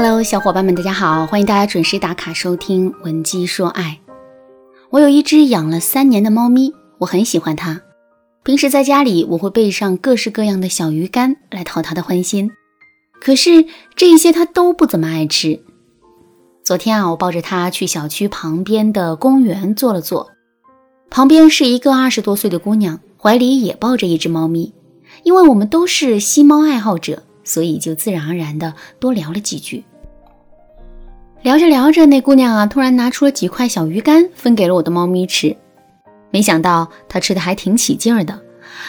Hello，小伙伴们，大家好，欢迎大家准时打卡收听《闻鸡说爱》。我有一只养了三年的猫咪，我很喜欢它。平时在家里，我会备上各式各样的小鱼干来讨它的欢心。可是这些它都不怎么爱吃。昨天啊，我抱着它去小区旁边的公园坐了坐，旁边是一个二十多岁的姑娘，怀里也抱着一只猫咪。因为我们都是吸猫爱好者。所以就自然而然的多聊了几句。聊着聊着，那姑娘啊，突然拿出了几块小鱼干，分给了我的猫咪吃。没想到她吃的还挺起劲儿的。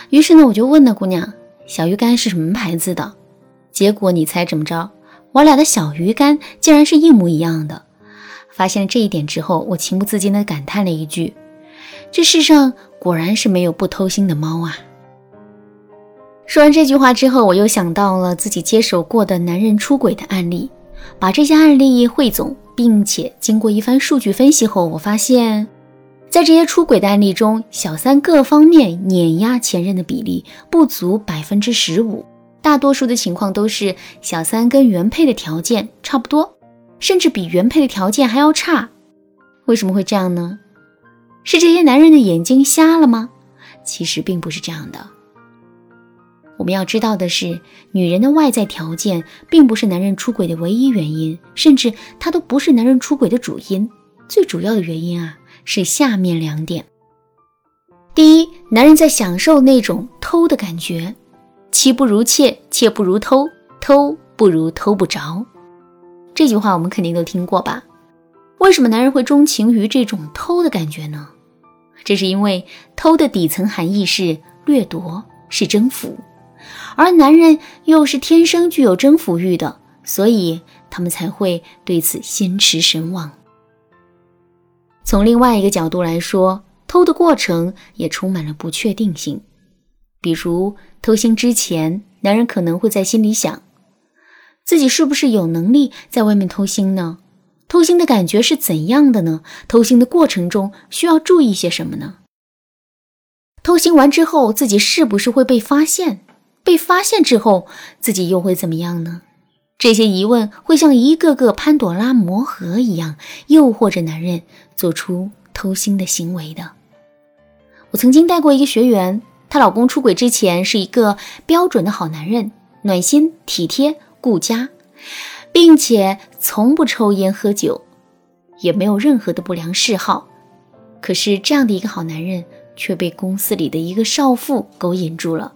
于是呢，我就问那姑娘，小鱼干是什么牌子的？结果你猜怎么着？我俩的小鱼干竟然是一模一样的。发现了这一点之后，我情不自禁的感叹了一句：这世上果然是没有不偷腥的猫啊！说完这句话之后，我又想到了自己接手过的男人出轨的案例，把这些案例汇总，并且经过一番数据分析后，我发现，在这些出轨的案例中，小三各方面碾压前任的比例不足百分之十五，大多数的情况都是小三跟原配的条件差不多，甚至比原配的条件还要差。为什么会这样呢？是这些男人的眼睛瞎了吗？其实并不是这样的。我们要知道的是，女人的外在条件并不是男人出轨的唯一原因，甚至它都不是男人出轨的主因。最主要的原因啊，是下面两点：第一，男人在享受那种偷的感觉，妻不如妾，妾不如偷，偷不如偷不着。这句话我们肯定都听过吧？为什么男人会钟情于这种偷的感觉呢？这是因为偷的底层含义是掠夺，是征服。而男人又是天生具有征服欲的，所以他们才会对此心驰神往。从另外一个角度来说，偷的过程也充满了不确定性。比如偷腥之前，男人可能会在心里想，自己是不是有能力在外面偷腥呢？偷腥的感觉是怎样的呢？偷腥的过程中需要注意些什么呢？偷腥完之后，自己是不是会被发现？被发现之后，自己又会怎么样呢？这些疑问会像一个个潘朵拉魔盒一样，诱惑着男人做出偷腥的行为的。我曾经带过一个学员，她老公出轨之前是一个标准的好男人，暖心、体贴、顾家，并且从不抽烟喝酒，也没有任何的不良嗜好。可是这样的一个好男人，却被公司里的一个少妇勾引住了。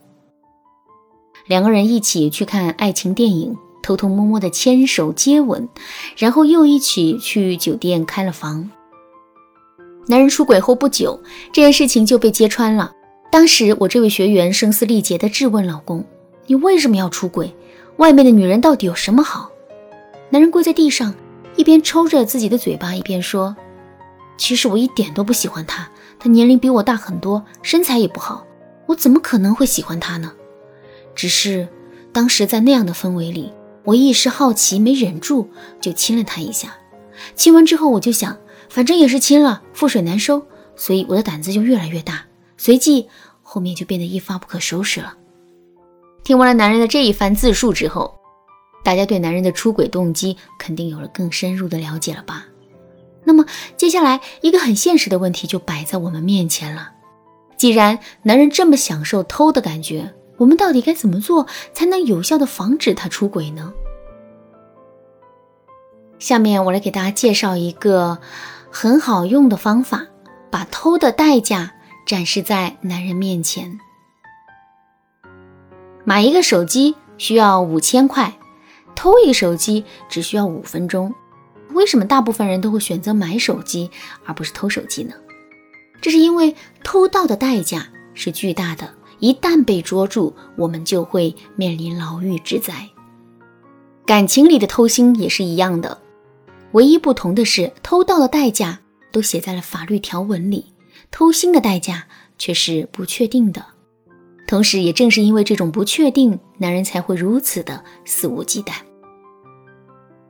两个人一起去看爱情电影，偷偷摸摸的牵手接吻，然后又一起去酒店开了房。男人出轨后不久，这件事情就被揭穿了。当时我这位学员声嘶力竭地质问老公：“你为什么要出轨？外面的女人到底有什么好？”男人跪在地上，一边抽着自己的嘴巴，一边说：“其实我一点都不喜欢她，她年龄比我大很多，身材也不好，我怎么可能会喜欢她呢？”只是，当时在那样的氛围里，我一时好奇，没忍住就亲了他一下。亲完之后，我就想，反正也是亲了，覆水难收，所以我的胆子就越来越大。随即，后面就变得一发不可收拾了。听完了男人的这一番自述之后，大家对男人的出轨动机肯定有了更深入的了解了吧？那么，接下来一个很现实的问题就摆在我们面前了：既然男人这么享受偷的感觉，我们到底该怎么做才能有效的防止他出轨呢？下面我来给大家介绍一个很好用的方法，把偷的代价展示在男人面前。买一个手机需要五千块，偷一个手机只需要五分钟。为什么大部分人都会选择买手机而不是偷手机呢？这是因为偷盗的代价是巨大的。一旦被捉住，我们就会面临牢狱之灾。感情里的偷腥也是一样的，唯一不同的是，偷盗的代价都写在了法律条文里，偷腥的代价却是不确定的。同时，也正是因为这种不确定，男人才会如此的肆无忌惮。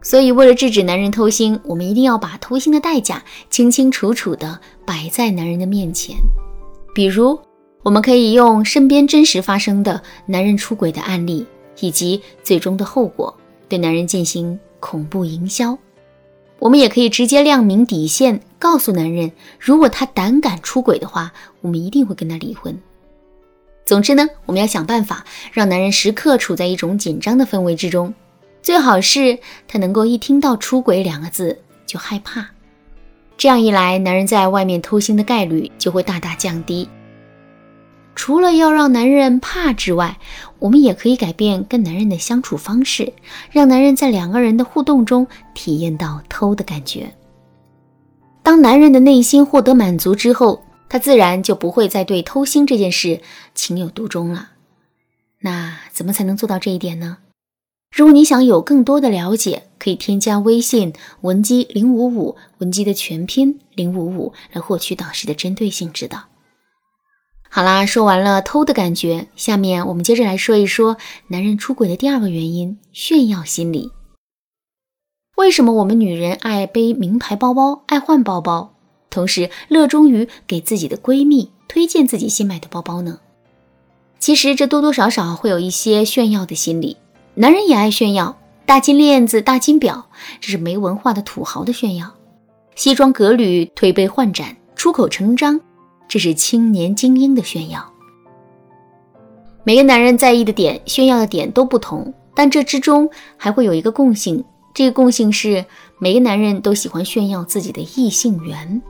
所以，为了制止男人偷腥，我们一定要把偷腥的代价清清楚楚的摆在男人的面前，比如。我们可以用身边真实发生的男人出轨的案例，以及最终的后果，对男人进行恐怖营销。我们也可以直接亮明底线，告诉男人，如果他胆敢出轨的话，我们一定会跟他离婚。总之呢，我们要想办法让男人时刻处在一种紧张的氛围之中，最好是他能够一听到“出轨”两个字就害怕。这样一来，男人在外面偷腥的概率就会大大降低。除了要让男人怕之外，我们也可以改变跟男人的相处方式，让男人在两个人的互动中体验到偷的感觉。当男人的内心获得满足之后，他自然就不会再对偷腥这件事情有独钟了。那怎么才能做到这一点呢？如果你想有更多的了解，可以添加微信文姬零五五，文姬的全拼零五五，来获取导师的针对性指导。好啦，说完了偷的感觉，下面我们接着来说一说男人出轨的第二个原因——炫耀心理。为什么我们女人爱背名牌包包，爱换包包？同时，热衷于给自己的闺蜜推荐自己新买的包包呢。其实，这多多少少会有一些炫耀的心理。男人也爱炫耀，大金链子、大金表，这是没文化的土豪的炫耀；西装革履、推杯换盏、出口成章，这是青年精英的炫耀。每个男人在意的点、炫耀的点都不同，但这之中还会有一个共性，这个共性是每个男人都喜欢炫耀自己的异性缘。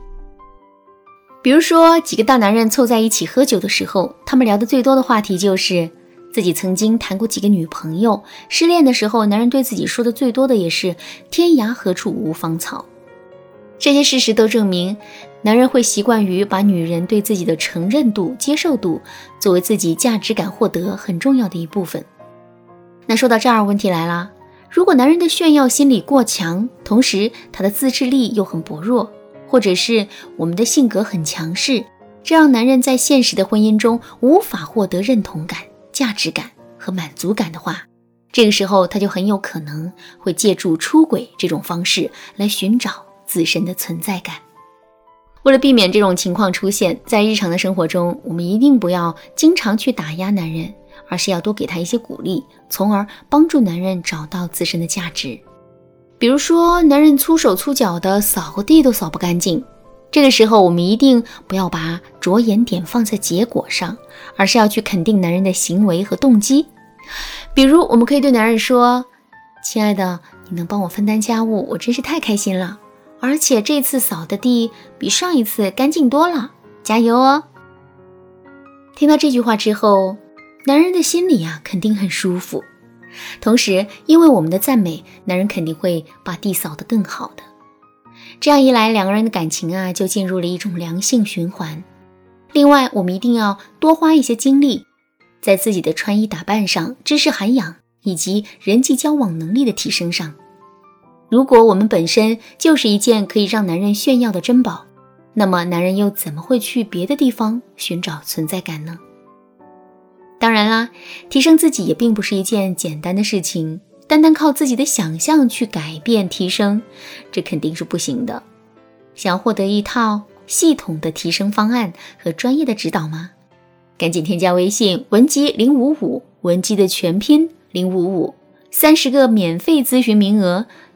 比如说，几个大男人凑在一起喝酒的时候，他们聊的最多的话题就是自己曾经谈过几个女朋友。失恋的时候，男人对自己说的最多的也是“天涯何处无芳草”。这些事实都证明，男人会习惯于把女人对自己的承认度、接受度作为自己价值感获得很重要的一部分。那说到这儿，问题来了：如果男人的炫耀心理过强，同时他的自制力又很薄弱。或者是我们的性格很强势，这让男人在现实的婚姻中无法获得认同感、价值感和满足感的话，这个时候他就很有可能会借助出轨这种方式来寻找自身的存在感。为了避免这种情况出现在日常的生活中，我们一定不要经常去打压男人，而是要多给他一些鼓励，从而帮助男人找到自身的价值。比如说，男人粗手粗脚的扫个地都扫不干净，这个时候我们一定不要把着眼点放在结果上，而是要去肯定男人的行为和动机。比如，我们可以对男人说：“亲爱的，你能帮我分担家务，我真是太开心了。而且这次扫的地比上一次干净多了，加油哦！”听到这句话之后，男人的心里啊肯定很舒服。同时，因为我们的赞美，男人肯定会把地扫得更好的。这样一来，两个人的感情啊，就进入了一种良性循环。另外，我们一定要多花一些精力，在自己的穿衣打扮上、知识涵养以及人际交往能力的提升上。如果我们本身就是一件可以让男人炫耀的珍宝，那么男人又怎么会去别的地方寻找存在感呢？当然啦，提升自己也并不是一件简单的事情，单单靠自己的想象去改变提升，这肯定是不行的。想要获得一套系统的提升方案和专业的指导吗？赶紧添加微信文姬零五五，文姬的全拼零五五，三十个免费咨询名额